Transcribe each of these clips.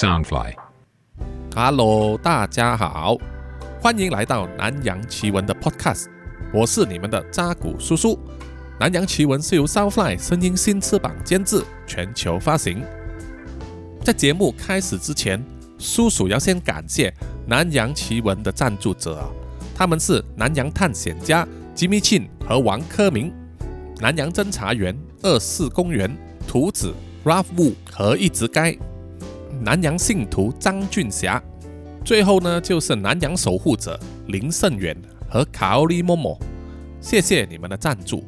Soundfly。Hello，大家好，欢迎来到南洋奇闻的 Podcast，我是你们的扎古叔叔。南洋奇闻是由 Soundfly 声音新翅膀监制，全球发行。在节目开始之前，叔叔要先感谢南洋奇闻的赞助者，他们是南洋探险家吉米庆和王科明，南洋侦查员二四公园图子 Ralph Wu 和一直该，南洋信徒张俊霞，最后呢就是南洋守护者林胜远和卡奥利默默，谢谢你们的赞助。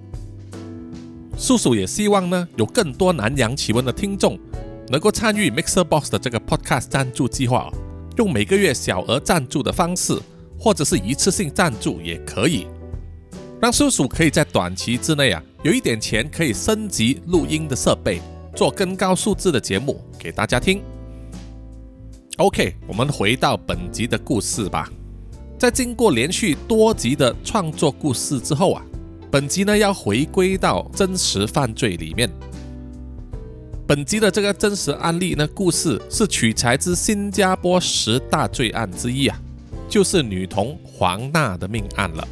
叔叔也希望呢有更多南洋奇闻的听众能够参与 Mixer Box 的这个 Podcast 赞助计划，用每个月小额赞助的方式，或者是一次性赞助也可以，让叔叔可以在短期之内啊有一点钱可以升级录音的设备，做更高素质的节目给大家听。OK，我们回到本集的故事吧。在经过连续多集的创作故事之后啊，本集呢要回归到真实犯罪里面。本集的这个真实案例呢，故事是取材自新加坡十大罪案之一啊，就是女童黄娜的命案了。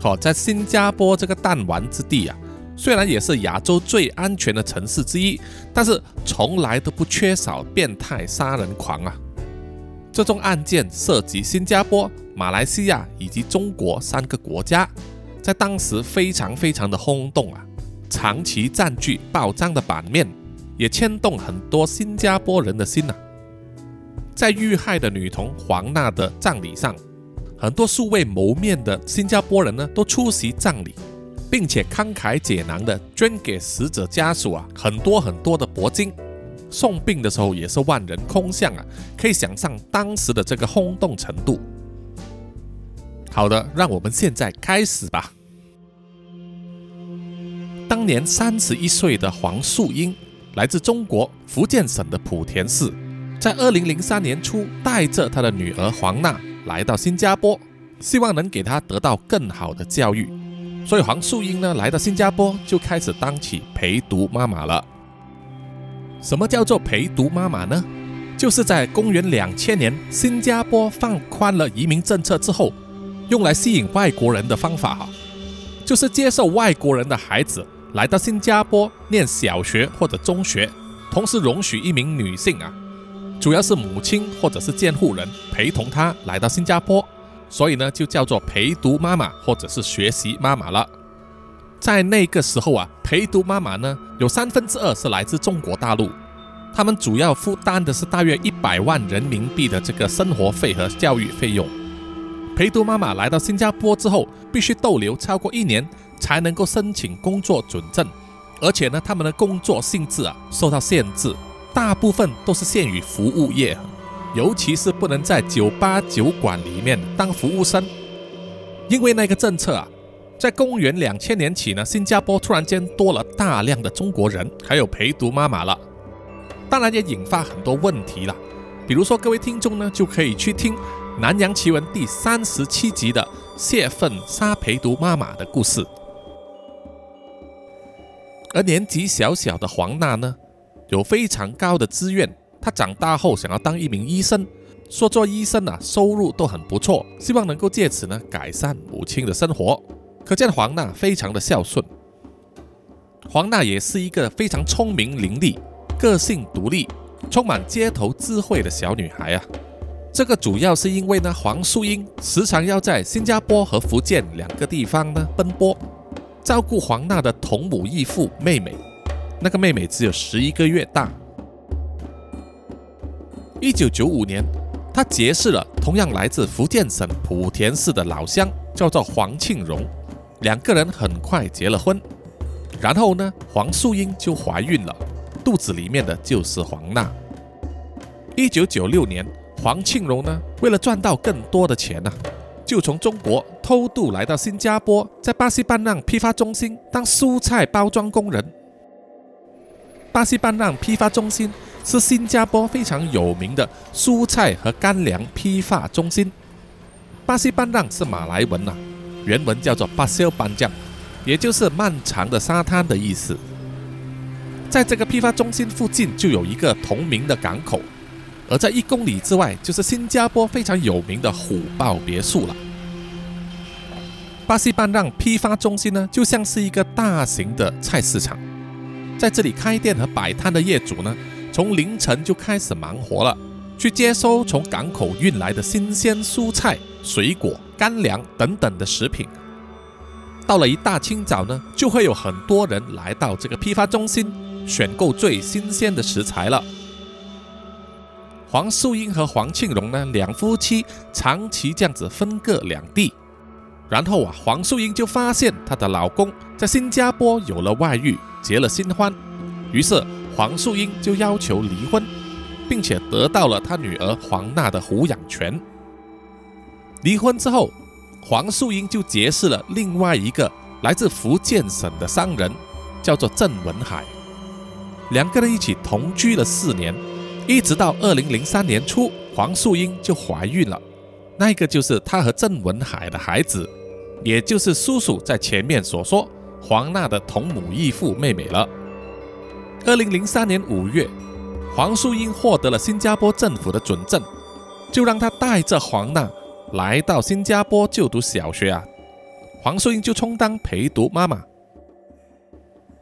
好，在新加坡这个弹丸之地啊，虽然也是亚洲最安全的城市之一，但是从来都不缺少变态杀人狂啊。这宗案件涉及新加坡、马来西亚以及中国三个国家，在当时非常非常的轰动啊，长期占据报章的版面。也牵动很多新加坡人的心呐。在遇害的女童黄娜的葬礼上，很多素未谋面的新加坡人呢都出席葬礼，并且慷慨解囊的捐给死者家属啊很多很多的铂金。送殡的时候也是万人空巷啊，可以想象当时的这个轰动程度。好的，让我们现在开始吧。当年三十一岁的黄素英。来自中国福建省的莆田市，在二零零三年初，带着他的女儿黄娜来到新加坡，希望能给她得到更好的教育。所以黄素英呢，来到新加坡就开始当起陪读妈妈了。什么叫做陪读妈妈呢？就是在公元两千年，新加坡放宽了移民政策之后，用来吸引外国人的方法哈，就是接受外国人的孩子。来到新加坡念小学或者中学，同时容许一名女性啊，主要是母亲或者是监护人陪同她来到新加坡，所以呢就叫做陪读妈妈或者是学习妈妈了。在那个时候啊，陪读妈妈呢有三分之二是来自中国大陆，他们主要负担的是大约一百万人民币的这个生活费和教育费用。陪读妈妈来到新加坡之后，必须逗留超过一年。才能够申请工作准证，而且呢，他们的工作性质啊受到限制，大部分都是限于服务业，尤其是不能在酒吧酒馆里面当服务生，因为那个政策啊，在公元两千年起呢，新加坡突然间多了大量的中国人，还有陪读妈妈了，当然也引发很多问题了，比如说各位听众呢就可以去听《南洋奇闻》第三十七集的泄愤杀陪读妈妈的故事。而年纪小小的黄娜呢，有非常高的志愿。他长大后想要当一名医生，说做医生啊，收入都很不错，希望能够借此呢改善母亲的生活。可见黄娜非常的孝顺。黄娜也是一个非常聪明伶俐、个性独立、充满街头智慧的小女孩啊。这个主要是因为呢，黄素英时常要在新加坡和福建两个地方呢奔波。照顾黄娜的同母异父妹妹，那个妹妹只有十一个月大。一九九五年，他结识了同样来自福建省莆田市的老乡，叫做黄庆荣。两个人很快结了婚。然后呢，黄素英就怀孕了，肚子里面的就是黄娜。一九九六年，黄庆荣呢，为了赚到更多的钱呢。就从中国偷渡来到新加坡，在巴西班浪批发中心当蔬菜包装工人。巴西班浪批发中心是新加坡非常有名的蔬菜和干粮批发中心。巴西班浪是马来文呐，原文叫做巴西班将，也就是漫长的沙滩的意思。在这个批发中心附近就有一个同名的港口。而在一公里之外，就是新加坡非常有名的虎豹别墅了。巴西班让批发中心呢，就像是一个大型的菜市场，在这里开店和摆摊的业主呢，从凌晨就开始忙活了，去接收从港口运来的新鲜蔬菜、水果、干粮等等的食品。到了一大清早呢，就会有很多人来到这个批发中心，选购最新鲜的食材了。黄素英和黄庆荣呢，两夫妻长期这样子分隔两地。然后啊，黄素英就发现她的老公在新加坡有了外遇，结了新欢，于是黄素英就要求离婚，并且得到了她女儿黄娜的抚养权。离婚之后，黄素英就结识了另外一个来自福建省的商人，叫做郑文海。两个人一起同居了四年，一直到二零零三年初，黄素英就怀孕了，那个就是她和郑文海的孩子。也就是叔叔在前面所说，黄娜的同母异父妹妹了。二零零三年五月，黄素英获得了新加坡政府的准证，就让她带着黄娜来到新加坡就读小学啊。黄素英就充当陪读妈妈。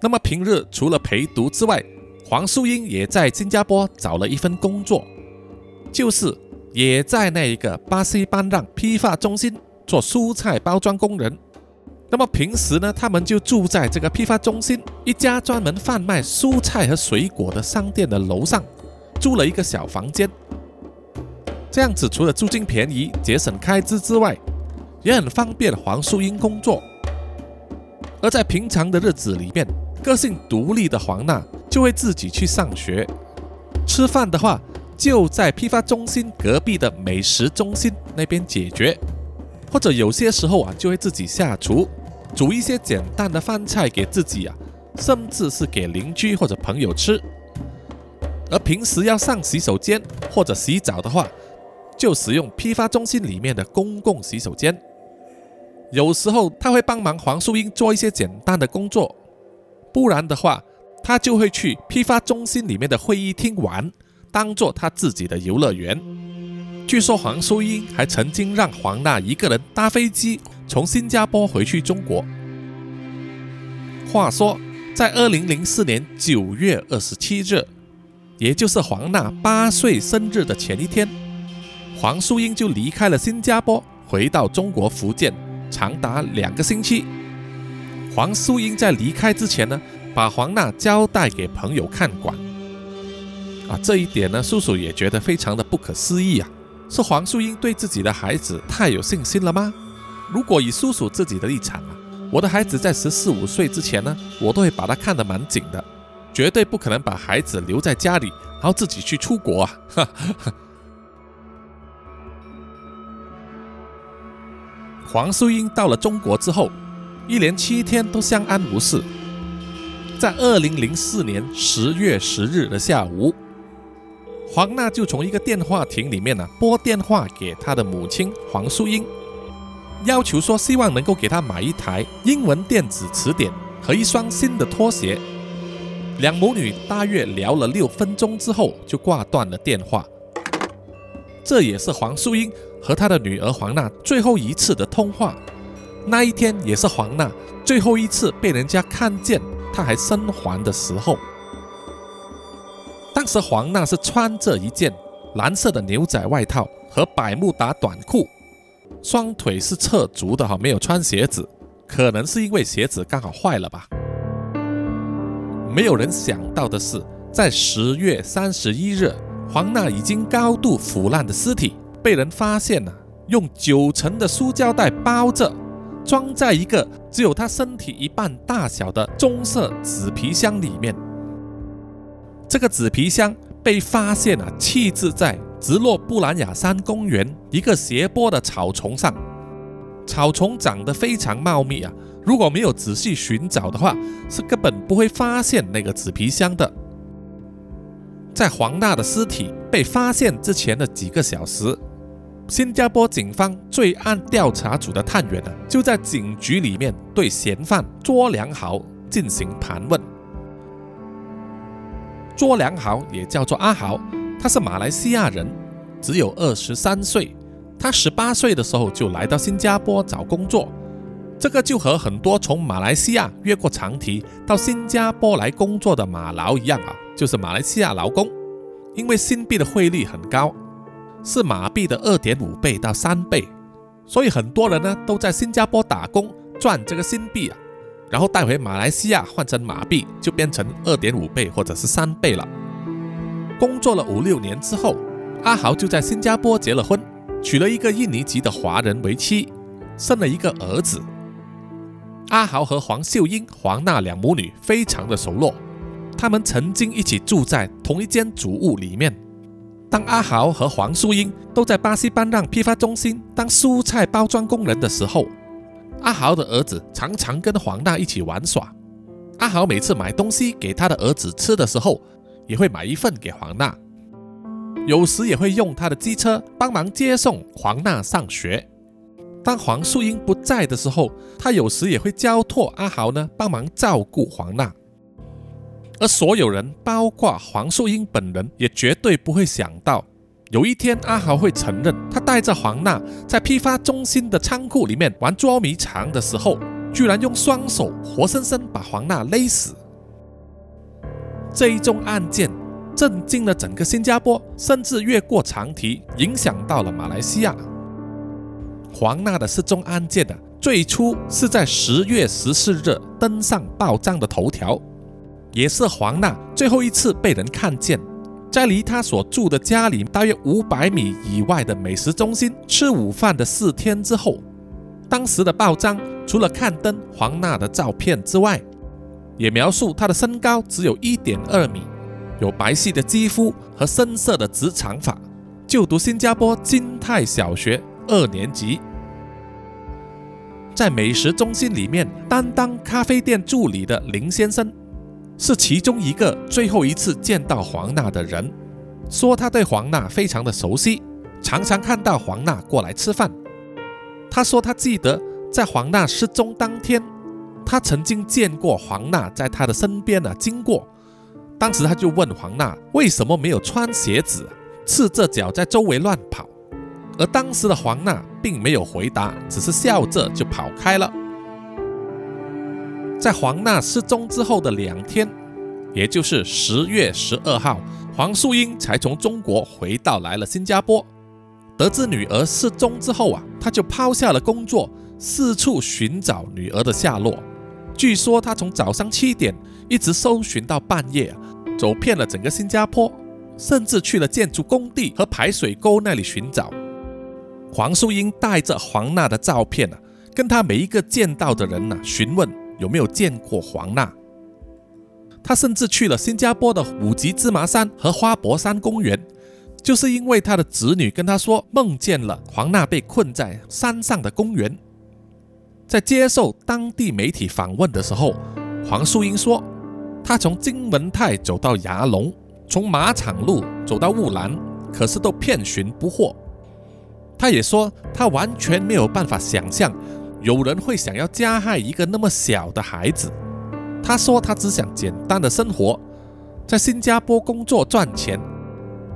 那么平日除了陪读之外，黄素英也在新加坡找了一份工作，就是也在那一个巴西班让批发中心。做蔬菜包装工人，那么平时呢，他们就住在这个批发中心一家专门贩卖蔬菜和水果的商店的楼上，租了一个小房间。这样子除了租金便宜、节省开支之外，也很方便黄素英工作。而在平常的日子里面，个性独立的黄娜就会自己去上学，吃饭的话就在批发中心隔壁的美食中心那边解决。或者有些时候啊，就会自己下厨，煮一些简单的饭菜给自己啊，甚至是给邻居或者朋友吃。而平时要上洗手间或者洗澡的话，就使用批发中心里面的公共洗手间。有时候他会帮忙黄素英做一些简单的工作，不然的话，他就会去批发中心里面的会议厅玩，当做他自己的游乐园。据说黄淑英还曾经让黄娜一个人搭飞机从新加坡回去中国。话说，在二零零四年九月二十七日，也就是黄娜八岁生日的前一天，黄淑英就离开了新加坡，回到中国福建，长达两个星期。黄淑英在离开之前呢，把黄娜交代给朋友看管。啊，这一点呢，叔叔也觉得非常的不可思议啊。是黄素英对自己的孩子太有信心了吗？如果以叔叔自己的立场啊，我的孩子在十四五岁之前呢，我都会把他看得蛮紧的，绝对不可能把孩子留在家里，然后自己去出国啊！黄素英到了中国之后，一连七天都相安无事。在二零零四年十月十日的下午。黄娜就从一个电话亭里面呢拨电话给她的母亲黄素英，要求说希望能够给她买一台英文电子词典和一双新的拖鞋。两母女大约聊了六分钟之后就挂断了电话。这也是黄素英和她的女儿黄娜最后一次的通话。那一天也是黄娜最后一次被人家看见她还生还的时候。当时黄娜是穿着一件蓝色的牛仔外套和百慕达短裤，双腿是侧足的哈，没有穿鞋子，可能是因为鞋子刚好坏了吧。没有人想到的是，在十月三十一日，黄娜已经高度腐烂的尸体被人发现了，用九层的塑胶袋包着，装在一个只有她身体一半大小的棕色纸皮箱里面。这个纸皮箱被发现了，弃置在直落布兰雅山公园一个斜坡的草丛上。草丛长得非常茂密啊，如果没有仔细寻找的话，是根本不会发现那个纸皮箱的。在黄娜的尸体被发现之前的几个小时，新加坡警方罪案调查组的探员呢，就在警局里面对嫌犯卓良豪进行盘问。卓良豪也叫做阿豪，他是马来西亚人，只有二十三岁。他十八岁的时候就来到新加坡找工作，这个就和很多从马来西亚越过长堤到新加坡来工作的马劳一样啊，就是马来西亚劳工。因为新币的汇率很高，是马币的二点五倍到三倍，所以很多人呢都在新加坡打工赚这个新币啊，然后带回马来西亚换成马币，就变成二点五倍或者是三倍了。工作了五六年之后，阿豪就在新加坡结了婚。娶了一个印尼籍的华人为妻，生了一个儿子。阿豪和黄秀英、黄娜两母女非常的熟络，他们曾经一起住在同一间主屋里面。当阿豪和黄淑英都在巴西班让批发中心当蔬菜包装工人的时候，阿豪的儿子常常跟黄娜一起玩耍。阿豪每次买东西给他的儿子吃的时候，也会买一份给黄娜。有时也会用他的机车帮忙接送黄娜上学。当黄素英不在的时候，他有时也会交托阿豪呢帮忙照顾黄娜。而所有人，包括黄素英本人，也绝对不会想到，有一天阿豪会承认，他带着黄娜在批发中心的仓库里面玩捉迷藏的时候，居然用双手活生生把黄娜勒死。这一宗案件。震惊了整个新加坡，甚至越过长堤，影响到了马来西亚。黄娜的失踪案件呢，最初是在十月十四日登上报章的头条，也是黄娜最后一次被人看见，在离她所住的家里大约五百米以外的美食中心吃午饭的四天之后。当时的报章除了刊登黄娜的照片之外，也描述她的身高只有一点二米。有白皙的肌肤和深色的直长发，就读新加坡金泰小学二年级，在美食中心里面担当咖啡店助理的林先生，是其中一个最后一次见到黄娜的人。说他对黄娜非常的熟悉，常常看到黄娜过来吃饭。他说他记得在黄娜失踪当天，他曾经见过黄娜在他的身边呢经过。当时他就问黄娜为什么没有穿鞋子，赤着脚在周围乱跑，而当时的黄娜并没有回答，只是笑着就跑开了。在黄娜失踪之后的两天，也就是十月十二号，黄素英才从中国回到来了新加坡。得知女儿失踪之后啊，他就抛下了工作，四处寻找女儿的下落。据说他从早上七点一直搜寻到半夜。走遍了整个新加坡，甚至去了建筑工地和排水沟那里寻找。黄淑英带着黄娜的照片啊，跟他每一个见到的人呐询问有没有见过黄娜。他甚至去了新加坡的五级芝麻山和花博山公园，就是因为他的子女跟他说梦见了黄娜被困在山上的公园。在接受当地媒体访问的时候，黄淑英说。她从金文泰走到牙龙，从马场路走到雾兰，可是都遍寻不获。她也说，她完全没有办法想象有人会想要加害一个那么小的孩子。她说，她只想简单的生活，在新加坡工作赚钱，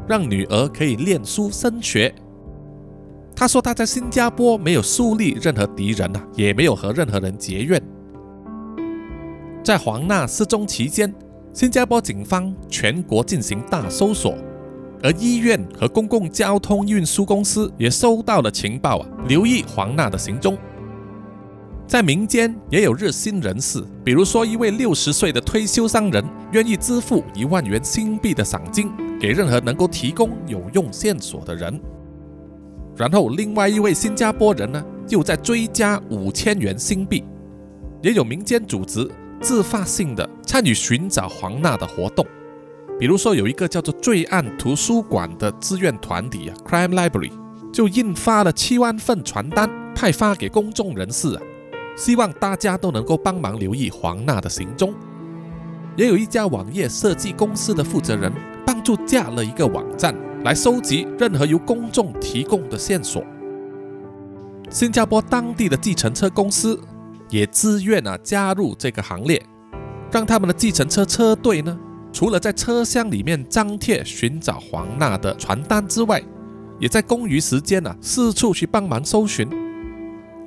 让女儿可以念书升学。他说，他在新加坡没有树立任何敌人啊，也没有和任何人结怨。在黄娜失踪期间，新加坡警方全国进行大搜索，而医院和公共交通运输公司也收到了情报啊，留意黄娜的行踪。在民间也有热心人士，比如说一位六十岁的退休商人，愿意支付一万元新币的赏金给任何能够提供有用线索的人。然后，另外一位新加坡人呢，又在追加五千元新币。也有民间组织。自发性的参与寻找黄娜的活动，比如说有一个叫做“罪案图书馆”的志愿团体啊，Crime Library，就印发了七万份传单，派发给公众人士啊，希望大家都能够帮忙留意黄娜的行踪。也有一家网页设计公司的负责人帮助架了一个网站，来收集任何由公众提供的线索。新加坡当地的计程车公司。也自愿啊加入这个行列，让他们的计程车车队呢除了在车厢里面张贴寻找黄娜的传单之外，也在公余时间啊四处去帮忙搜寻。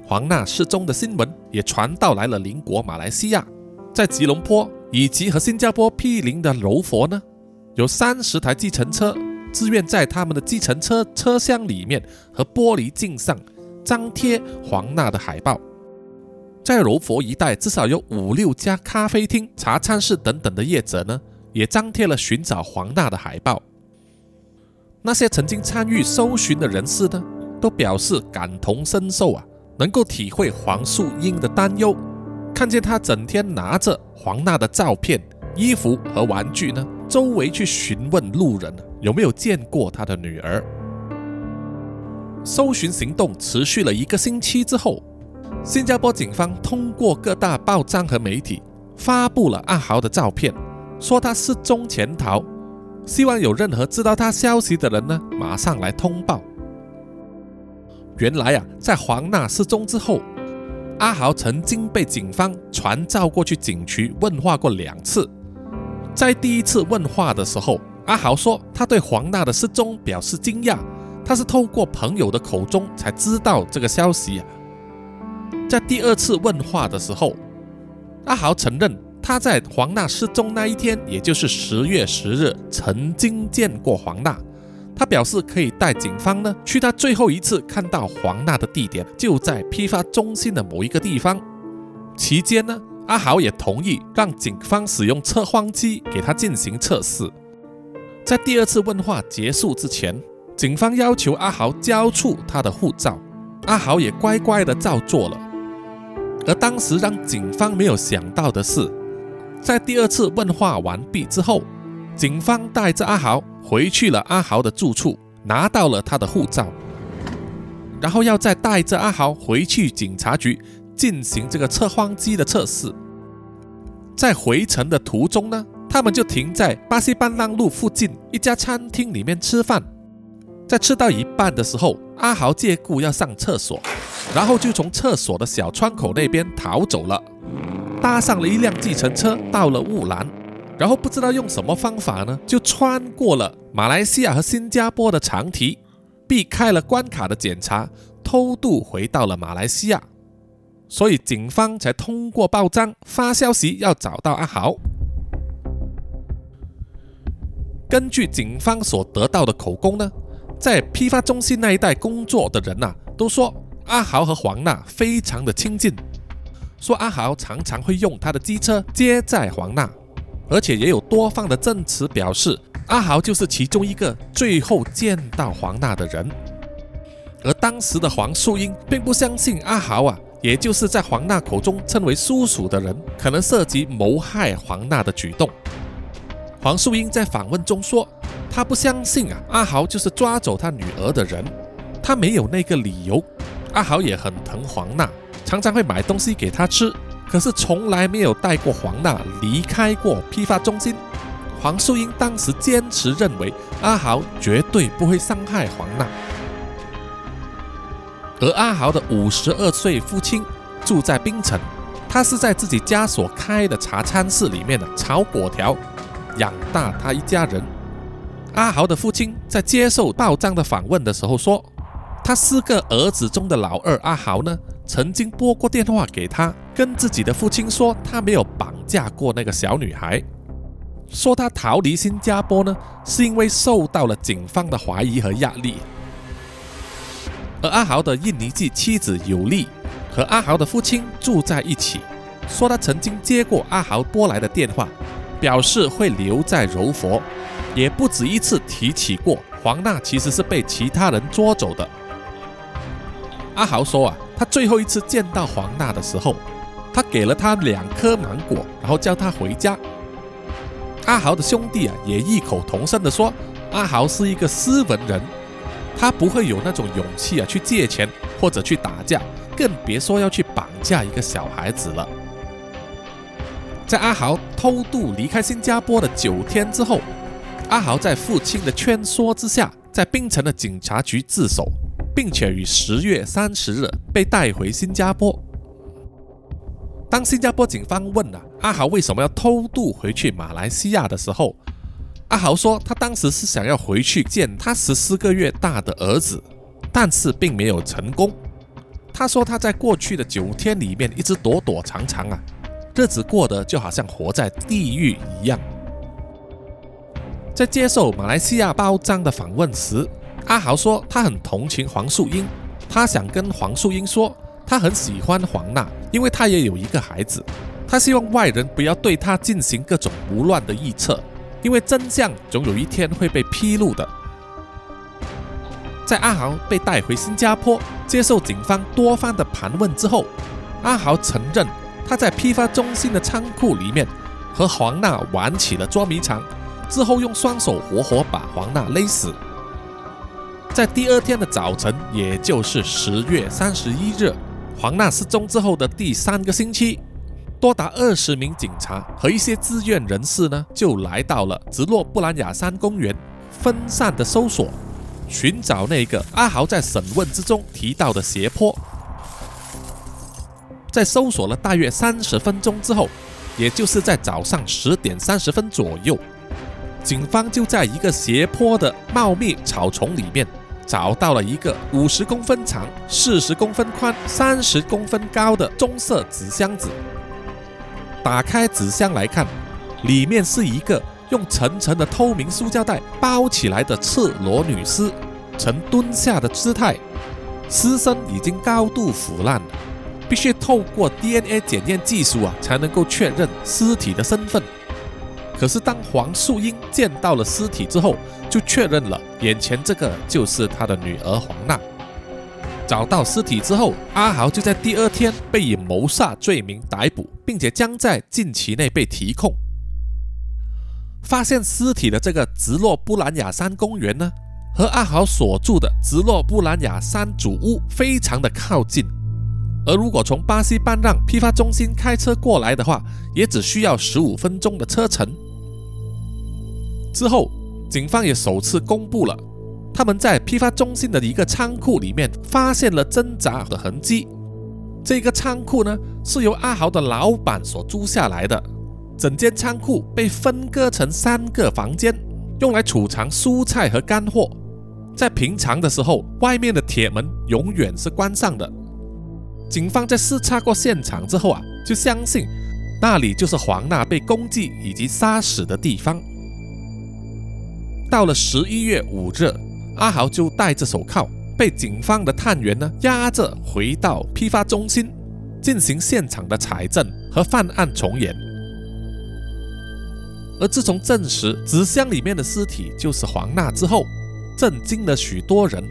黄娜失踪的新闻也传到来了邻国马来西亚，在吉隆坡以及和新加坡毗邻的柔佛呢，有三十台计程车自愿在他们的计程车车厢里面和玻璃镜上张贴黄娜的海报。在柔佛一带，至少有五六家咖啡厅、茶餐室等等的业者呢，也张贴了寻找黄娜的海报。那些曾经参与搜寻的人士呢，都表示感同身受啊，能够体会黄素英的担忧。看见他整天拿着黄娜的照片、衣服和玩具呢，周围去询问路人有没有见过他的女儿。搜寻行动持续了一个星期之后。新加坡警方通过各大报章和媒体发布了阿豪的照片，说他失踪潜逃，希望有任何知道他消息的人呢，马上来通报。原来啊，在黄娜失踪之后，阿豪曾经被警方传召过去警局问话过两次。在第一次问话的时候，阿豪说他对黄娜的失踪表示惊讶，他是透过朋友的口中才知道这个消息。在第二次问话的时候，阿豪承认他在黄娜失踪那一天，也就是十月十日，曾经见过黄娜。他表示可以带警方呢去他最后一次看到黄娜的地点，就在批发中心的某一个地方。期间呢，阿豪也同意让警方使用测谎机给他进行测试。在第二次问话结束之前，警方要求阿豪交出他的护照，阿豪也乖乖的照做了。而当时让警方没有想到的是，在第二次问话完毕之后，警方带着阿豪回去了阿豪的住处，拿到了他的护照，然后要再带着阿豪回去警察局进行这个测谎机的测试。在回程的途中呢，他们就停在巴西班浪路附近一家餐厅里面吃饭。在吃到一半的时候，阿豪借故要上厕所，然后就从厕所的小窗口那边逃走了，搭上了一辆计程车到了雾兰，然后不知道用什么方法呢，就穿过了马来西亚和新加坡的长堤，避开了关卡的检查，偷渡回到了马来西亚，所以警方才通过报章发消息要找到阿豪。根据警方所得到的口供呢。在批发中心那一带工作的人呐，都说阿豪和黄娜非常的亲近，说阿豪常常会用他的机车接载黄娜，而且也有多方的证词表示阿豪就是其中一个最后见到黄娜的人。而当时的黄素英并不相信阿豪啊，也就是在黄娜口中称为叔叔的人，可能涉及谋害黄娜的举动。黄素英在访问中说。她不相信啊，阿豪就是抓走她女儿的人，他没有那个理由。阿豪也很疼黄娜，常常会买东西给她吃，可是从来没有带过黄娜离开过批发中心。黄素英当时坚持认为阿豪绝对不会伤害黄娜，而阿豪的五十二岁父亲住在槟城，他是在自己家所开的茶餐室里面的炒粿条养大他一家人。阿豪的父亲在接受报章的访问的时候说，他四个儿子中的老二阿豪呢，曾经拨过电话给他，跟自己的父亲说他没有绑架过那个小女孩，说他逃离新加坡呢，是因为受到了警方的怀疑和压力。而阿豪的印尼籍妻子尤利和阿豪的父亲住在一起，说他曾经接过阿豪拨来的电话，表示会留在柔佛。也不止一次提起过，黄娜其实是被其他人捉走的。阿豪说啊，他最后一次见到黄娜的时候，他给了他两颗芒果，然后叫他回家。阿豪的兄弟啊，也异口同声的说，阿豪是一个斯文人，他不会有那种勇气啊去借钱或者去打架，更别说要去绑架一个小孩子了。在阿豪偷渡离开新加坡的九天之后。阿豪在父亲的劝说之下，在槟城的警察局自首，并且于十月三十日被带回新加坡。当新加坡警方问啊，阿豪为什么要偷渡回去马来西亚的时候，阿豪说他当时是想要回去见他十四个月大的儿子，但是并没有成功。他说他在过去的九天里面一直躲躲藏藏啊，日子过得就好像活在地狱一样。在接受马来西亚报章的访问时，阿豪说他很同情黄素英，他想跟黄素英说他很喜欢黄娜，因为他也有一个孩子。他希望外人不要对他进行各种胡乱的预测，因为真相总有一天会被披露的。在阿豪被带回新加坡接受警方多方的盘问之后，阿豪承认他在批发中心的仓库里面和黄娜玩起了捉迷藏，之后用双手活活把黄娜勒死。在第二天的早晨，也就是十月三十一日，黄娜失踪之后的第三个星期。多达二十名警察和一些志愿人士呢，就来到了直落布兰雅山公园，分散的搜索，寻找那个阿豪在审问之中提到的斜坡。在搜索了大约三十分钟之后，也就是在早上十点三十分左右，警方就在一个斜坡的茂密草丛里面，找到了一个五十公分长、四十公分宽、三十公分高的棕色纸箱子。打开纸箱来看，里面是一个用层层的透明塑胶袋包起来的赤裸女尸，呈蹲下的姿态，尸身已经高度腐烂，必须透过 DNA 检验技术啊才能够确认尸体的身份。可是当黄素英见到了尸体之后，就确认了眼前这个就是他的女儿黄娜。找到尸体之后，阿豪就在第二天被以谋杀罪名逮捕，并且将在近期内被提控。发现尸体的这个直落布兰雅山公园呢，和阿豪所住的直落布兰雅山主屋非常的靠近，而如果从巴西班让批发中心开车过来的话，也只需要十五分钟的车程。之后，警方也首次公布了。他们在批发中心的一个仓库里面发现了挣扎的痕迹。这个仓库呢是由阿豪的老板所租下来的，整间仓库被分割成三个房间，用来储藏蔬菜和干货。在平常的时候，外面的铁门永远是关上的。警方在视察过现场之后啊，就相信那里就是黄娜被攻击以及杀死的地方。到了十一月五日。阿豪就戴着手铐，被警方的探员呢押着回到批发中心，进行现场的采证和犯案重演。而自从证实纸箱里面的尸体就是黄娜之后，震惊了许多人。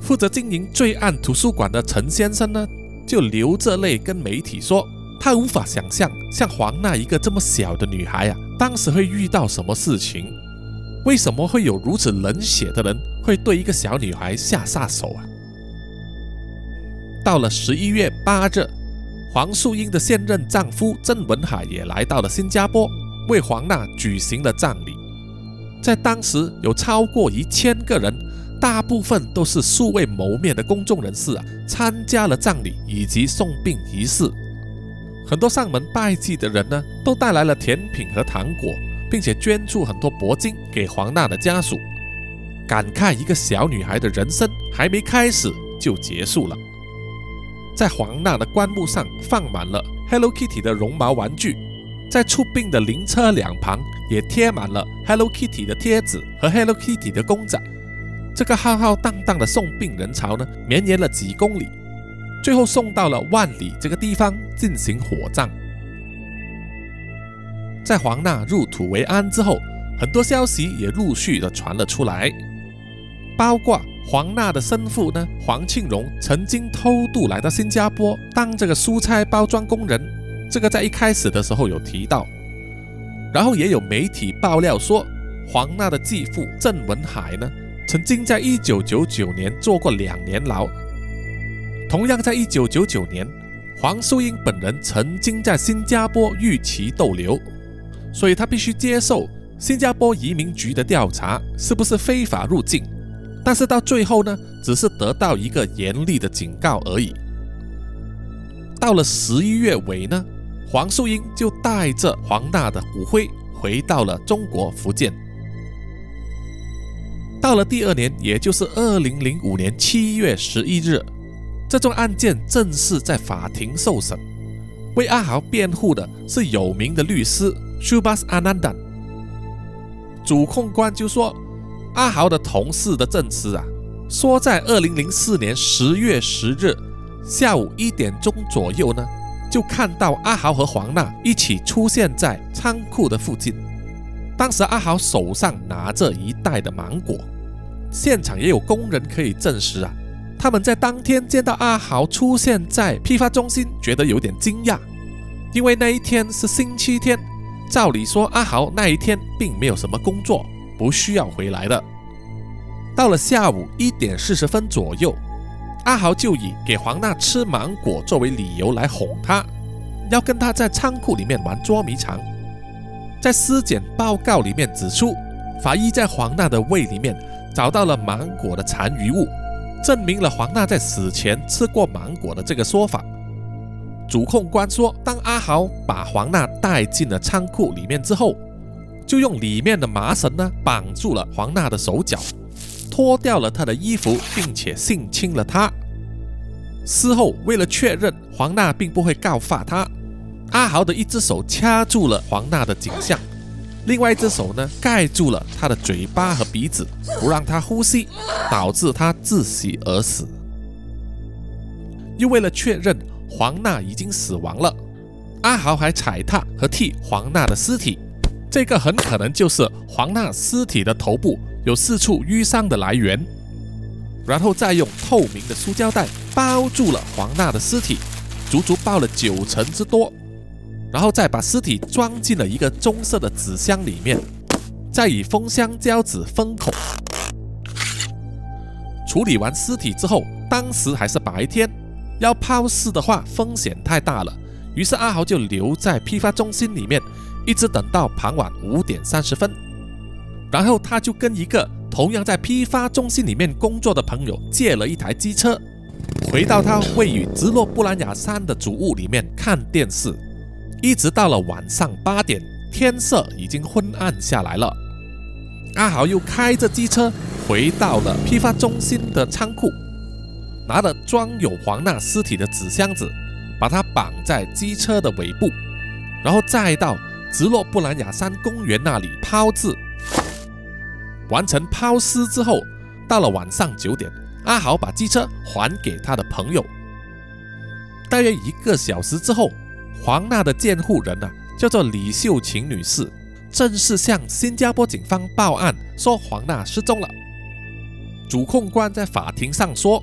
负责经营罪案图书馆的陈先生呢，就流着泪跟媒体说，他无法想象像黄娜一个这么小的女孩啊，当时会遇到什么事情。为什么会有如此冷血的人会对一个小女孩下杀手啊？到了十一月八日，黄素英的现任丈夫郑文海也来到了新加坡，为黄娜举行了葬礼。在当时，有超过一千个人，大部分都是素未谋面的公众人士啊，参加了葬礼以及送殡仪式。很多上门拜祭的人呢，都带来了甜品和糖果。并且捐助很多铂金给黄娜的家属，感慨一个小女孩的人生还没开始就结束了。在黄娜的棺木上放满了 Hello Kitty 的绒毛玩具，在出殡的灵车两旁也贴满了 Hello Kitty 的贴纸和 Hello Kitty 的公仔。这个浩浩荡荡的送殡人潮呢，绵延了几公里，最后送到了万里这个地方进行火葬。在黄娜入土为安之后，很多消息也陆续的传了出来，包括黄娜的生父呢，黄庆荣曾经偷渡来到新加坡当这个蔬菜包装工人，这个在一开始的时候有提到，然后也有媒体爆料说，黄娜的继父郑文海呢，曾经在一九九九年做过两年牢，同样在一九九九年，黄素英本人曾经在新加坡遇其逗留。所以他必须接受新加坡移民局的调查，是不是非法入境？但是到最后呢，只是得到一个严厉的警告而已。到了十一月尾呢，黄素英就带着黄娜的骨灰回到了中国福建。到了第二年，也就是二零零五年七月十一日，这宗案件正式在法庭受审。为阿豪辩护的是有名的律师 Shubhas Anandan。主控官就说，阿豪的同事的证词啊，说在二零零四年十月十日下午一点钟左右呢，就看到阿豪和黄娜一起出现在仓库的附近。当时阿豪手上拿着一袋的芒果，现场也有工人可以证实啊，他们在当天见到阿豪出现在批发中心，觉得有点惊讶，因为那一天是星期天，照理说阿豪那一天并没有什么工作，不需要回来的。到了下午一点四十分左右，阿豪就以给黄娜吃芒果作为理由来哄她，要跟她在仓库里面玩捉迷藏。在尸检报告里面指出，法医在黄娜的胃里面找到了芒果的残余物，证明了黄娜在死前吃过芒果的这个说法。主控官说，当阿豪把黄娜带进了仓库里面之后，就用里面的麻绳呢绑住了黄娜的手脚，脱掉了她的衣服，并且性侵了她。事后，为了确认黄娜并不会告发他。阿豪的一只手掐住了黄娜的颈项，另外一只手呢盖住了她的嘴巴和鼻子，不让她呼吸，导致她窒息而死。又为了确认黄娜已经死亡了，阿豪还踩踏和踢黄娜的尸体，这个很可能就是黄娜尸体的头部有四处淤伤的来源。然后再用透明的塑胶袋包住了黄娜的尸体，足足包了九层之多。然后再把尸体装进了一个棕色的纸箱里面，再以封箱胶纸封口。处理完尸体之后，当时还是白天，要抛尸的话风险太大了，于是阿豪就留在批发中心里面，一直等到傍晚五点三十分，然后他就跟一个同样在批发中心里面工作的朋友借了一台机车，回到他位于直落布兰雅山的主屋里面看电视。一直到了晚上八点，天色已经昏暗下来了。阿豪又开着机车回到了批发中心的仓库，拿了装有黄娜尸体的纸箱子，把它绑在机车的尾部，然后再到直落布兰雅山公园那里抛掷。完成抛尸之后，到了晚上九点，阿豪把机车还给他的朋友。大约一个小时之后。黄娜的监护人呢，叫做李秀琴女士，正式向新加坡警方报案，说黄娜失踪了。主控官在法庭上说，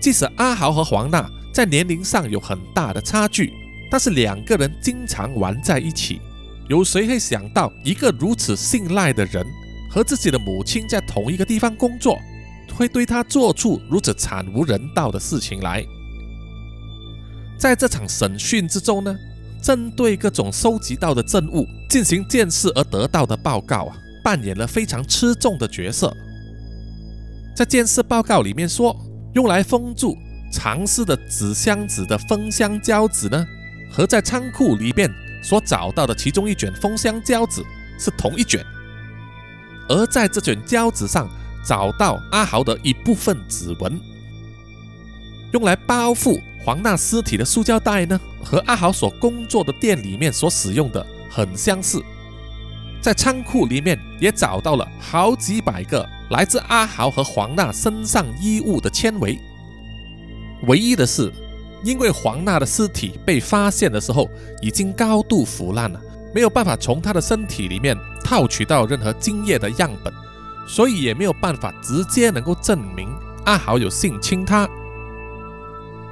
即使阿豪和黄娜在年龄上有很大的差距，但是两个人经常玩在一起，有谁会想到一个如此信赖的人和自己的母亲在同一个地方工作，会对他做出如此惨无人道的事情来？在这场审讯之中呢，针对各种收集到的证物进行鉴识而得到的报告啊，扮演了非常吃重的角色。在鉴识报告里面说，用来封住藏尸的纸箱子的封箱胶纸呢，和在仓库里面所找到的其中一卷封箱胶纸是同一卷，而在这卷胶纸上找到阿豪的一部分指纹，用来包覆。黄娜尸体的塑胶袋呢，和阿豪所工作的店里面所使用的很相似。在仓库里面也找到了好几百个来自阿豪和黄娜身上衣物的纤维。唯一的是，因为黄娜的尸体被发现的时候已经高度腐烂了，没有办法从她的身体里面套取到任何精液的样本，所以也没有办法直接能够证明阿豪有性侵她。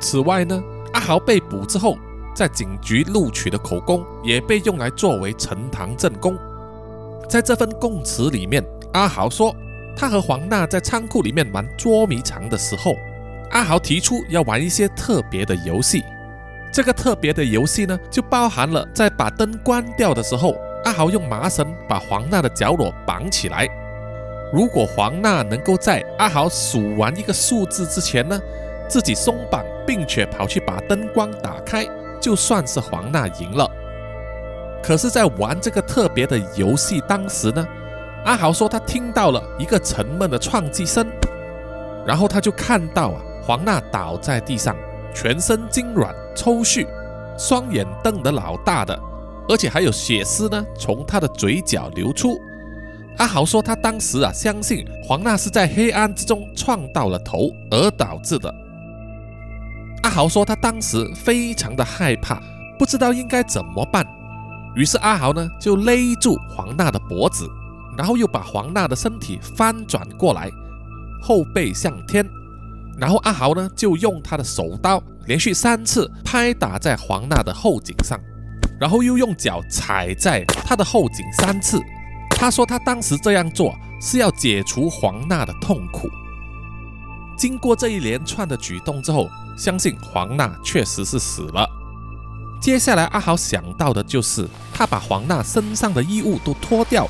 此外呢，阿豪被捕之后，在警局录取的口供也被用来作为呈堂证供。在这份供词里面，阿豪说，他和黄娜在仓库里面玩捉迷藏的时候，阿豪提出要玩一些特别的游戏。这个特别的游戏呢，就包含了在把灯关掉的时候，阿豪用麻绳把黄娜的脚裸绑起来。如果黄娜能够在阿豪数完一个数字之前呢？自己松绑，并且跑去把灯光打开，就算是黄娜赢了。可是，在玩这个特别的游戏当时呢，阿豪说他听到了一个沉闷的撞击声，然后他就看到啊，黄娜倒在地上，全身痉挛抽搐，双眼瞪得老大的，而且还有血丝呢从他的嘴角流出。阿豪说他当时啊相信黄娜是在黑暗之中撞到了头而导致的。阿豪说他当时非常的害怕，不知道应该怎么办。于是阿豪呢就勒住黄娜的脖子，然后又把黄娜的身体翻转过来，后背向天，然后阿豪呢就用他的手刀连续三次拍打在黄娜的后颈上，然后又用脚踩在她的后颈三次。他说他当时这样做是要解除黄娜的痛苦。经过这一连串的举动之后，相信黄娜确实是死了。接下来，阿豪想到的就是他把黄娜身上的衣物都脱掉，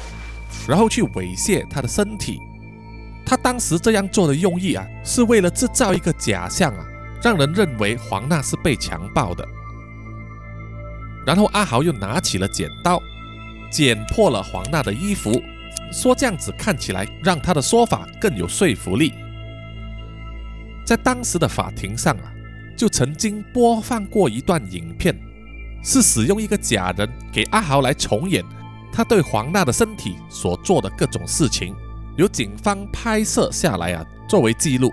然后去猥亵她的身体。他当时这样做的用意啊，是为了制造一个假象啊，让人认为黄娜是被强暴的。然后阿豪又拿起了剪刀，剪破了黄娜的衣服，说这样子看起来让他的说法更有说服力。在当时的法庭上啊，就曾经播放过一段影片。是使用一个假人给阿豪来重演他对黄娜的身体所做的各种事情，由警方拍摄下来啊，作为记录。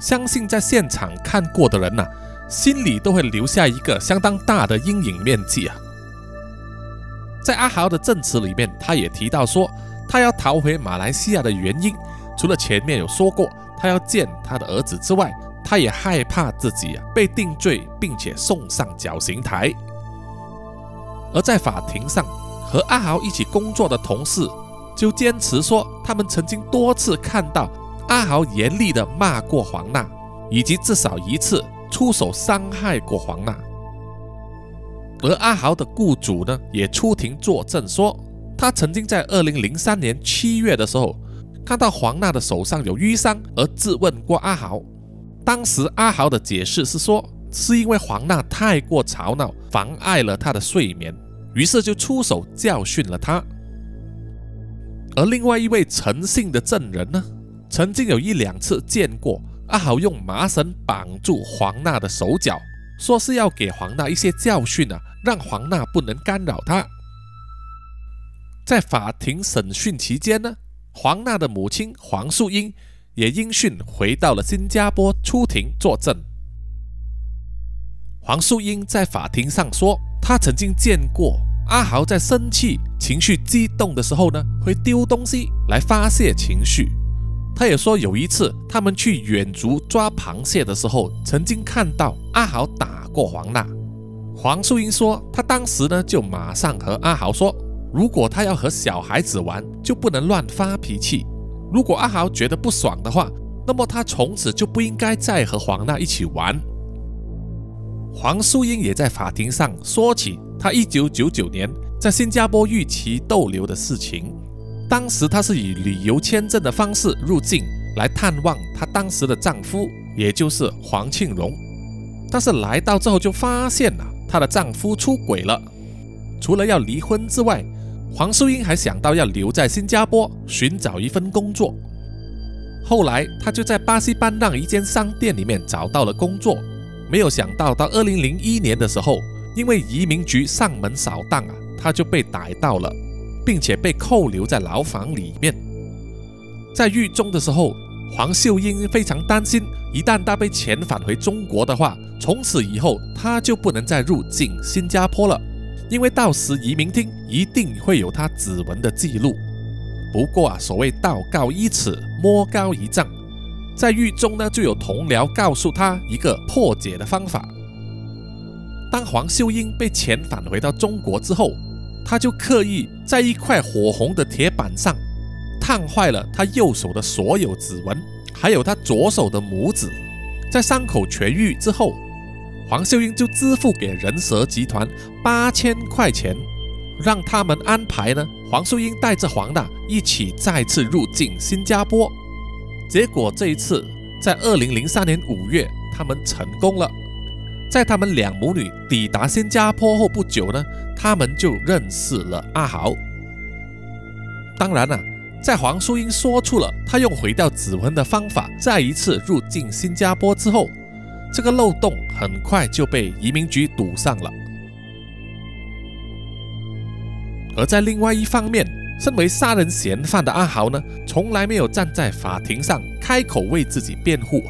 相信在现场看过的人呐，心里都会留下一个相当大的阴影面积啊。在阿豪的证词里面，他也提到说，他要逃回马来西亚的原因，除了前面有说过他要见他的儿子之外，他也害怕自己啊被定罪，并且送上绞刑台。而在法庭上，和阿豪一起工作的同事就坚持说，他们曾经多次看到阿豪严厉地骂过黄娜，以及至少一次出手伤害过黄娜。而阿豪的雇主呢，也出庭作证说，他曾经在二零零三年七月的时候，看到黄娜的手上有淤伤，而质问过阿豪。当时阿豪的解释是说。是因为黄娜太过吵闹，妨碍了他的睡眠，于是就出手教训了他。而另外一位诚信的证人呢，曾经有一两次见过阿豪用麻绳绑住黄娜的手脚，说是要给黄娜一些教训啊，让黄娜不能干扰他。在法庭审讯期间呢，黄娜的母亲黄素英也因讯回到了新加坡出庭作证。黄素英在法庭上说，她曾经见过阿豪在生气、情绪激动的时候呢，会丢东西来发泄情绪。她也说有一次他们去远足抓螃蟹的时候，曾经看到阿豪打过黄娜。黄素英说，她当时呢就马上和阿豪说，如果他要和小孩子玩，就不能乱发脾气。如果阿豪觉得不爽的话，那么他从此就不应该再和黄娜一起玩。黄素英也在法庭上说起她1999年在新加坡预期逗留的事情。当时她是以旅游签证的方式入境来探望她当时的丈夫，也就是黄庆荣。但是来到之后就发现了她的丈夫出轨了。除了要离婚之外，黄秀英还想到要留在新加坡寻找一份工作。后来她就在巴西班让一间商店里面找到了工作。没有想到，到二零零一年的时候，因为移民局上门扫荡啊，他就被逮到了，并且被扣留在牢房里面。在狱中的时候，黄秀英非常担心，一旦她被遣返回中国的话，从此以后她就不能再入境新加坡了，因为到时移民厅一定会有他指纹的记录。不过啊，所谓道高一尺，魔高一丈。在狱中呢，就有同僚告诉他一个破解的方法。当黄秀英被遣返回到中国之后，他就刻意在一块火红的铁板上烫坏了他右手的所有指纹，还有他左手的拇指。在伤口痊愈之后，黄秀英就支付给人蛇集团八千块钱，让他们安排呢黄秀英带着黄娜一起再次入境新加坡。结果这一次，在二零零三年五月，他们成功了。在他们两母女抵达新加坡后不久呢，他们就认识了阿豪。当然了，在黄淑英说出了他用毁掉指纹的方法再一次入境新加坡之后，这个漏洞很快就被移民局堵上了。而在另外一方面，身为杀人嫌犯的阿豪呢，从来没有站在法庭上开口为自己辩护，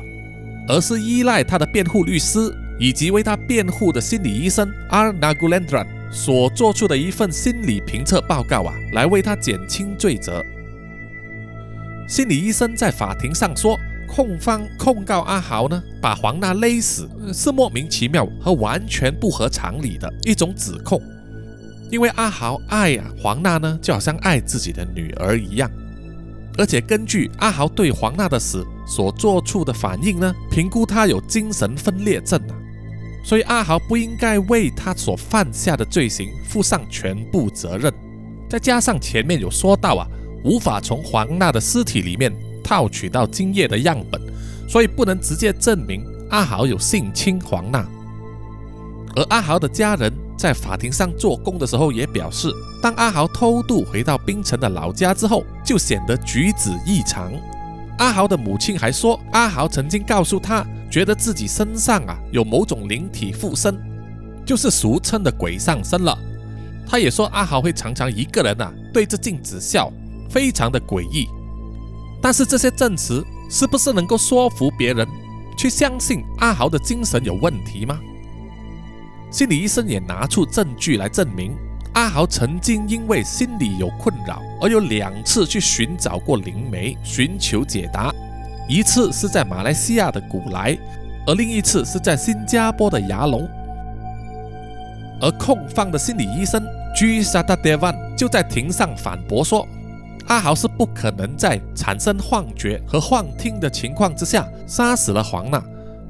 而是依赖他的辩护律师以及为他辩护的心理医生 R Nagulendran 所做出的一份心理评测报告啊，来为他减轻罪责。心理医生在法庭上说，控方控告阿豪呢，把黄娜勒死是莫名其妙和完全不合常理的一种指控。因为阿豪爱呀黄娜呢，就好像爱自己的女儿一样，而且根据阿豪对黄娜的死所做出的反应呢，评估他有精神分裂症啊，所以阿豪不应该为他所犯下的罪行负上全部责任。再加上前面有说到啊，无法从黄娜的尸体里面套取到精液的样本，所以不能直接证明阿豪有性侵黄娜。而阿豪的家人。在法庭上做工的时候，也表示，当阿豪偷渡回到槟城的老家之后，就显得举止异常。阿豪的母亲还说，阿豪曾经告诉他，觉得自己身上啊有某种灵体附身，就是俗称的鬼上身了。他也说，阿豪会常常一个人啊对着镜子笑，非常的诡异。但是这些证词是不是能够说服别人去相信阿豪的精神有问题吗？心理医生也拿出证据来证明，阿豪曾经因为心理有困扰，而有两次去寻找过灵媒，寻求解答。一次是在马来西亚的古莱，而另一次是在新加坡的牙龙。而控方的心理医生 G. Sadadevan 就在庭上反驳说，阿豪是不可能在产生幻觉和幻听的情况之下杀死了黄娜，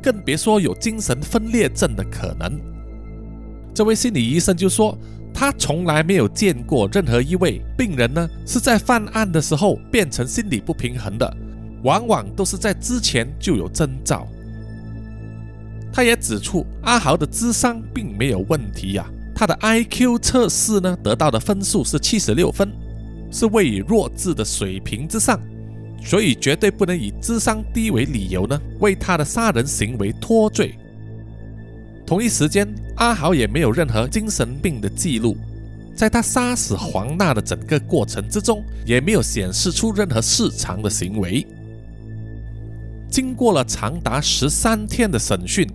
更别说有精神分裂症的可能。这位心理医生就说，他从来没有见过任何一位病人呢是在犯案的时候变成心理不平衡的，往往都是在之前就有征兆。他也指出，阿豪的智商并没有问题呀，他的 IQ 测试呢得到的分数是七十六分，是位于弱智的水平之上，所以绝对不能以智商低为理由呢为他的杀人行为脱罪。同一时间，阿豪也没有任何精神病的记录，在他杀死黄娜的整个过程之中，也没有显示出任何失常的行为。经过了长达十三天的审讯，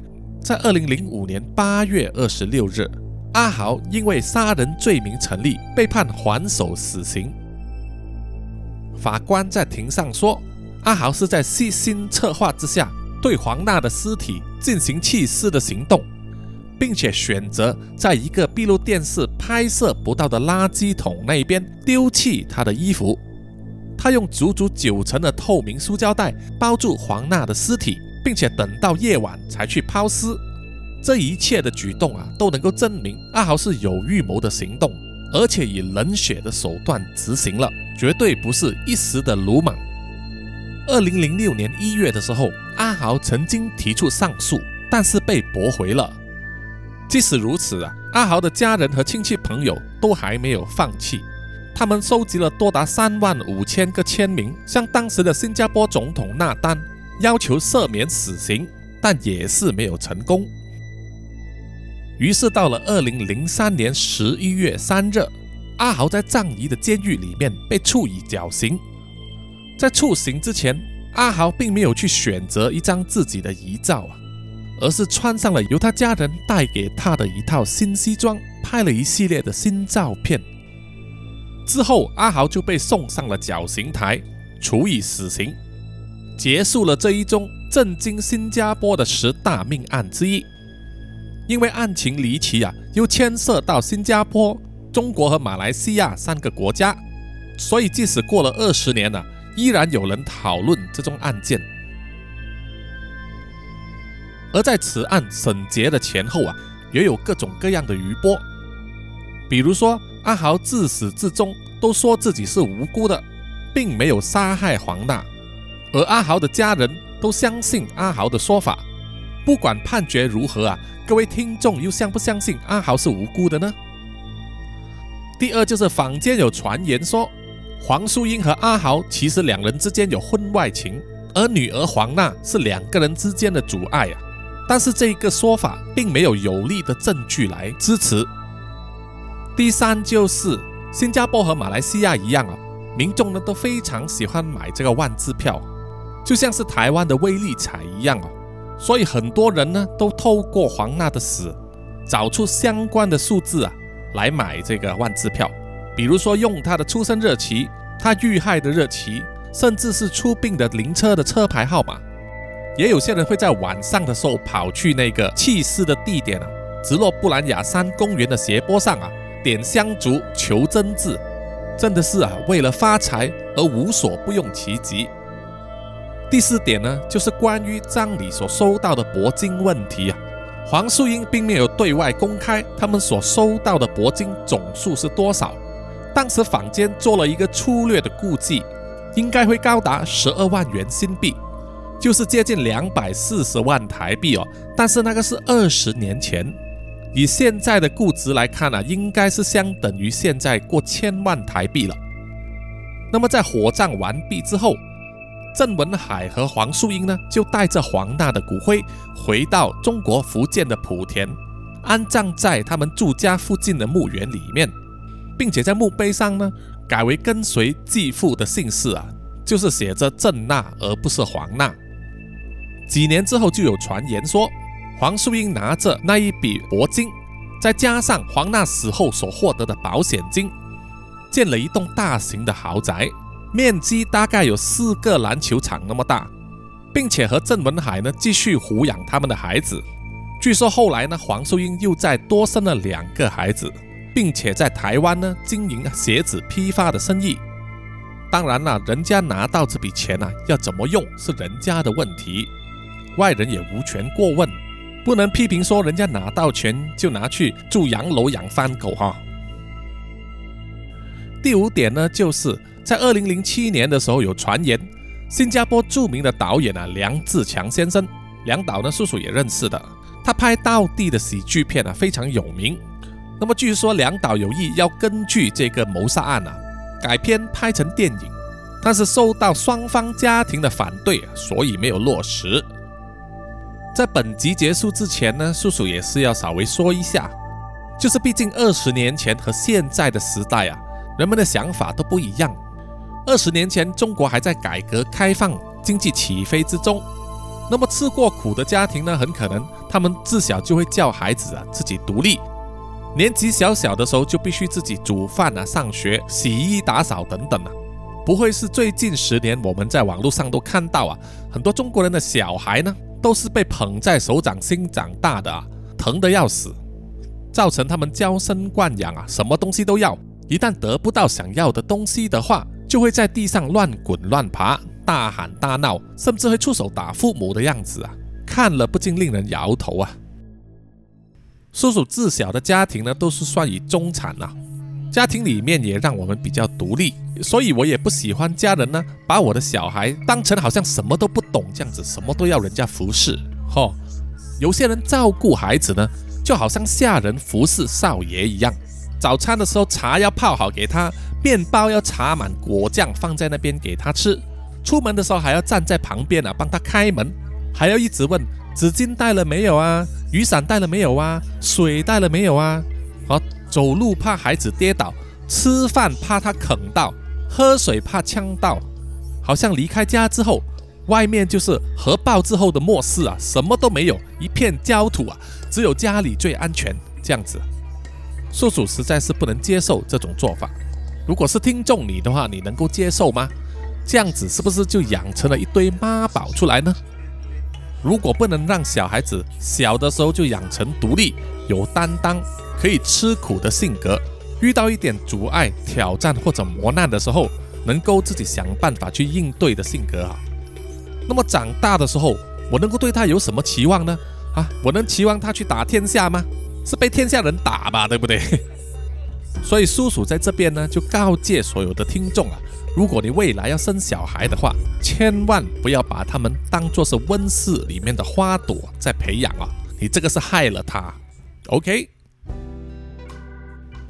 在二零零五年八月二十六日，阿豪因为杀人罪名成立，被判还手死刑。法官在庭上说，阿豪是在细心策划之下，对黄娜的尸体进行弃尸的行动。并且选择在一个闭路电视拍摄不到的垃圾桶那边丢弃他的衣服。他用足足九层的透明塑胶袋包住黄娜的尸体，并且等到夜晚才去抛尸。这一切的举动啊，都能够证明阿豪是有预谋的行动，而且以冷血的手段执行了，绝对不是一时的鲁莽。二零零六年一月的时候，阿豪曾经提出上诉，但是被驳回了。即使如此啊，阿豪的家人和亲戚朋友都还没有放弃，他们收集了多达三万五千个签名，向当时的新加坡总统纳丹要求赦免死刑，但也是没有成功。于是到了二零零三年十一月三日，阿豪在藏彝的监狱里面被处以绞刑。在处刑之前，阿豪并没有去选择一张自己的遗照啊。而是穿上了由他家人带给他的一套新西装，拍了一系列的新照片。之后，阿豪就被送上了绞刑台，处以死刑，结束了这一宗震惊新加坡的十大命案之一。因为案情离奇啊，又牵涉到新加坡、中国和马来西亚三个国家，所以即使过了二十年了，依然有人讨论这宗案件。而在此案审结的前后啊，也有各种各样的余波。比如说，阿豪自始至终都说自己是无辜的，并没有杀害黄娜，而阿豪的家人都相信阿豪的说法。不管判决如何啊，各位听众又相不相信阿豪是无辜的呢？第二就是坊间有传言说，黄淑英和阿豪其实两人之间有婚外情，而女儿黄娜是两个人之间的阻碍啊。但是这个说法并没有有力的证据来支持。第三就是新加坡和马来西亚一样啊，民众呢都非常喜欢买这个万字票，就像是台湾的威力彩一样啊。所以很多人呢都透过黄娜的死，找出相关的数字啊来买这个万字票，比如说用她的出生日期、她遇害的日期，甚至是出殡的灵车的车牌号码。也有些人会在晚上的时候跑去那个弃尸的地点啊，直落布兰雅山公园的斜坡上啊，点香烛求真字，真的是啊为了发财而无所不用其极。第四点呢，就是关于葬礼所收到的铂金问题啊。黄素英并没有对外公开他们所收到的铂金总数是多少。当时坊间做了一个粗略的估计，应该会高达十二万元新币，就是接近两百四十万台币哦。但是那个是二十年前，以现在的估值来看呢，应该是相等于现在过千万台币了。那么在火葬完毕之后。郑文海和黄素英呢，就带着黄娜的骨灰回到中国福建的莆田，安葬在他们住家附近的墓园里面，并且在墓碑上呢，改为跟随继父的姓氏啊，就是写着郑娜而不是黄娜。几年之后，就有传言说，黄素英拿着那一笔铂金，再加上黄娜死后所获得的保险金，建了一栋大型的豪宅。面积大概有四个篮球场那么大，并且和郑文海呢继续抚养他们的孩子。据说后来呢，黄秀英又再多生了两个孩子，并且在台湾呢经营鞋子批发的生意。当然了，人家拿到这笔钱呢，要怎么用是人家的问题，外人也无权过问，不能批评说人家拿到钱就拿去住洋楼养番狗哈。第五点呢，就是。在二零零七年的时候，有传言，新加坡著名的导演啊梁志强先生，梁导呢叔叔也认识的，他拍道地的喜剧片啊非常有名。那么据说梁导有意要根据这个谋杀案啊改编拍成电影，但是受到双方家庭的反对，所以没有落实。在本集结束之前呢，叔叔也是要稍微说一下，就是毕竟二十年前和现在的时代啊，人们的想法都不一样。二十年前，中国还在改革开放、经济起飞之中。那么吃过苦的家庭呢？很可能他们自小就会教孩子啊自己独立，年纪小小的时候就必须自己煮饭啊、上学、洗衣打扫等等啊。不会是最近十年我们在网络上都看到啊，很多中国人的小孩呢都是被捧在手掌心长大的啊，疼得要死，造成他们娇生惯养啊，什么东西都要。一旦得不到想要的东西的话，就会在地上乱滚乱爬，大喊大闹，甚至会出手打父母的样子啊！看了不禁令人摇头啊。叔叔自小的家庭呢，都是算以中产啊，家庭里面也让我们比较独立，所以我也不喜欢家人呢把我的小孩当成好像什么都不懂这样子，什么都要人家服侍。嚯，有些人照顾孩子呢，就好像下人服侍少爷一样，早餐的时候茶要泡好给他。面包要插满果酱放在那边给他吃，出门的时候还要站在旁边啊帮他开门，还要一直问纸巾带了没有啊，雨伞带了没有啊，水带了没有啊？好，走路怕孩子跌倒，吃饭怕他啃到，喝水怕呛到，好像离开家之后，外面就是核爆之后的末世啊，什么都没有，一片焦土啊，只有家里最安全这样子。叔叔实在是不能接受这种做法。如果是听众你的话，你能够接受吗？这样子是不是就养成了一堆妈宝出来呢？如果不能让小孩子小的时候就养成独立、有担当、可以吃苦的性格，遇到一点阻碍、挑战或者磨难的时候，能够自己想办法去应对的性格啊，那么长大的时候，我能够对他有什么期望呢？啊，我能期望他去打天下吗？是被天下人打吧，对不对？所以叔叔在这边呢，就告诫所有的听众啊，如果你未来要生小孩的话，千万不要把他们当做是温室里面的花朵在培养啊，你这个是害了他。OK，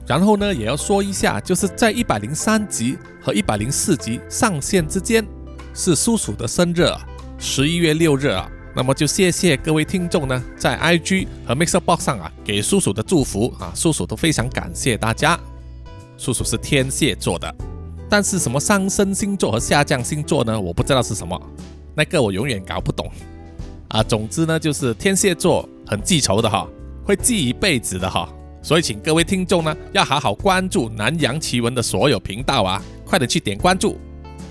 然后呢，也要说一下，就是在一百零三集和一百零四集上线之间，是叔叔的生日，啊十一月六日啊。那么就谢谢各位听众呢，在 IG 和 Mixer Box 上啊，给叔叔的祝福啊，叔叔都非常感谢大家。叔叔是天蝎座的，但是什么上升星座和下降星座呢？我不知道是什么，那个我永远搞不懂啊。总之呢，就是天蝎座很记仇的哈，会记一辈子的哈。所以，请各位听众呢，要好好关注南洋奇闻的所有频道啊，快点去点关注，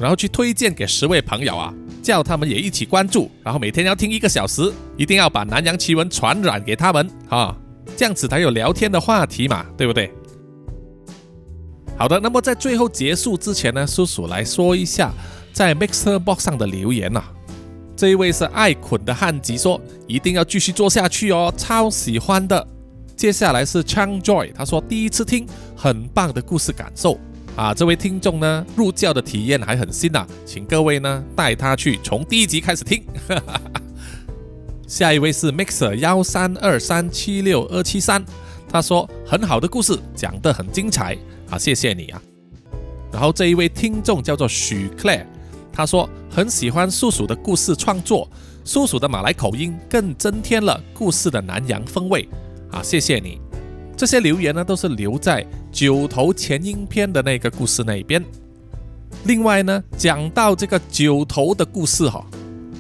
然后去推荐给十位朋友啊，叫他们也一起关注，然后每天要听一个小时，一定要把南洋奇闻传染给他们啊，这样子才有聊天的话题嘛，对不对？好的，那么在最后结束之前呢，叔叔来说一下在 Mixer Box 上的留言呐。这一位是爱捆的汉吉说，一定要继续做下去哦，超喜欢的。接下来是 Chang Joy，他说第一次听，很棒的故事感受啊！这位听众呢，入教的体验还很新呐，请各位呢带他去从第一集开始听。下一位是 Mixer 幺三二三七六二七三，他说很好的故事，讲得很精彩啊，谢谢你啊！然后这一位听众叫做许 Clare，他说很喜欢叔叔的故事创作，叔叔的马来口音更增添了故事的南洋风味。啊，谢谢你！这些留言呢，都是留在九头前音篇的那个故事那边。另外呢，讲到这个九头的故事哈，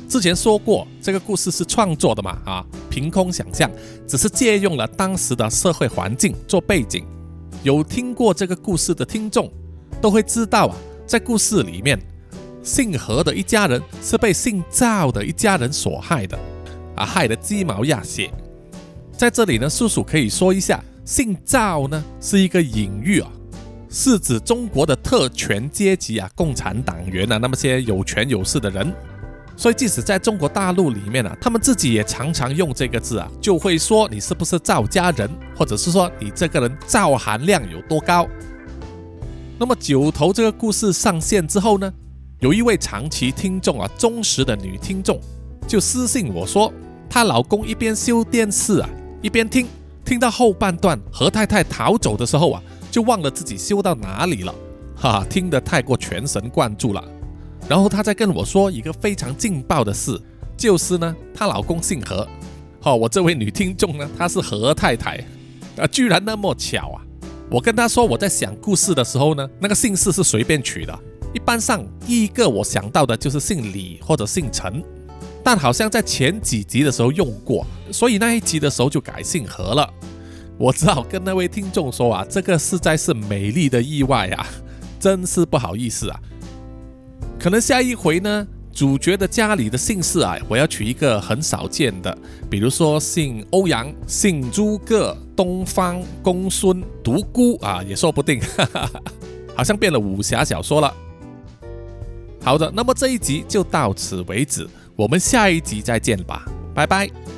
之前说过，这个故事是创作的嘛，啊，凭空想象，只是借用了当时的社会环境做背景。有听过这个故事的听众都会知道啊，在故事里面，姓何的一家人是被姓赵的一家人所害的，啊，害得鸡毛鸭血。在这里呢，叔叔可以说一下，姓赵呢是一个隐喻啊，是指中国的特权阶级啊，共产党员啊，那么些有权有势的人。所以即使在中国大陆里面啊，他们自己也常常用这个字啊，就会说你是不是赵家人，或者是说你这个人赵含量有多高。那么九头这个故事上线之后呢，有一位长期听众啊，忠实的女听众就私信我说，她老公一边修电视啊。一边听，听到后半段何太太逃走的时候啊，就忘了自己修到哪里了，哈，听得太过全神贯注了。然后她再跟我说一个非常劲爆的事，就是呢，她老公姓何，哈，我这位女听众呢，她是何太太，啊，居然那么巧啊！我跟她说我在想故事的时候呢，那个姓氏是随便取的，一般上第一个我想到的就是姓李或者姓陈。但好像在前几集的时候用过，所以那一集的时候就改姓何了。我只好跟那位听众说啊，这个实在是美丽的意外啊，真是不好意思啊。可能下一回呢，主角的家里的姓氏啊，我要取一个很少见的，比如说姓欧阳、姓诸葛、东方、公孙、独孤啊，也说不定。好像变了武侠小说了。好的，那么这一集就到此为止。我们下一集再见吧，拜拜。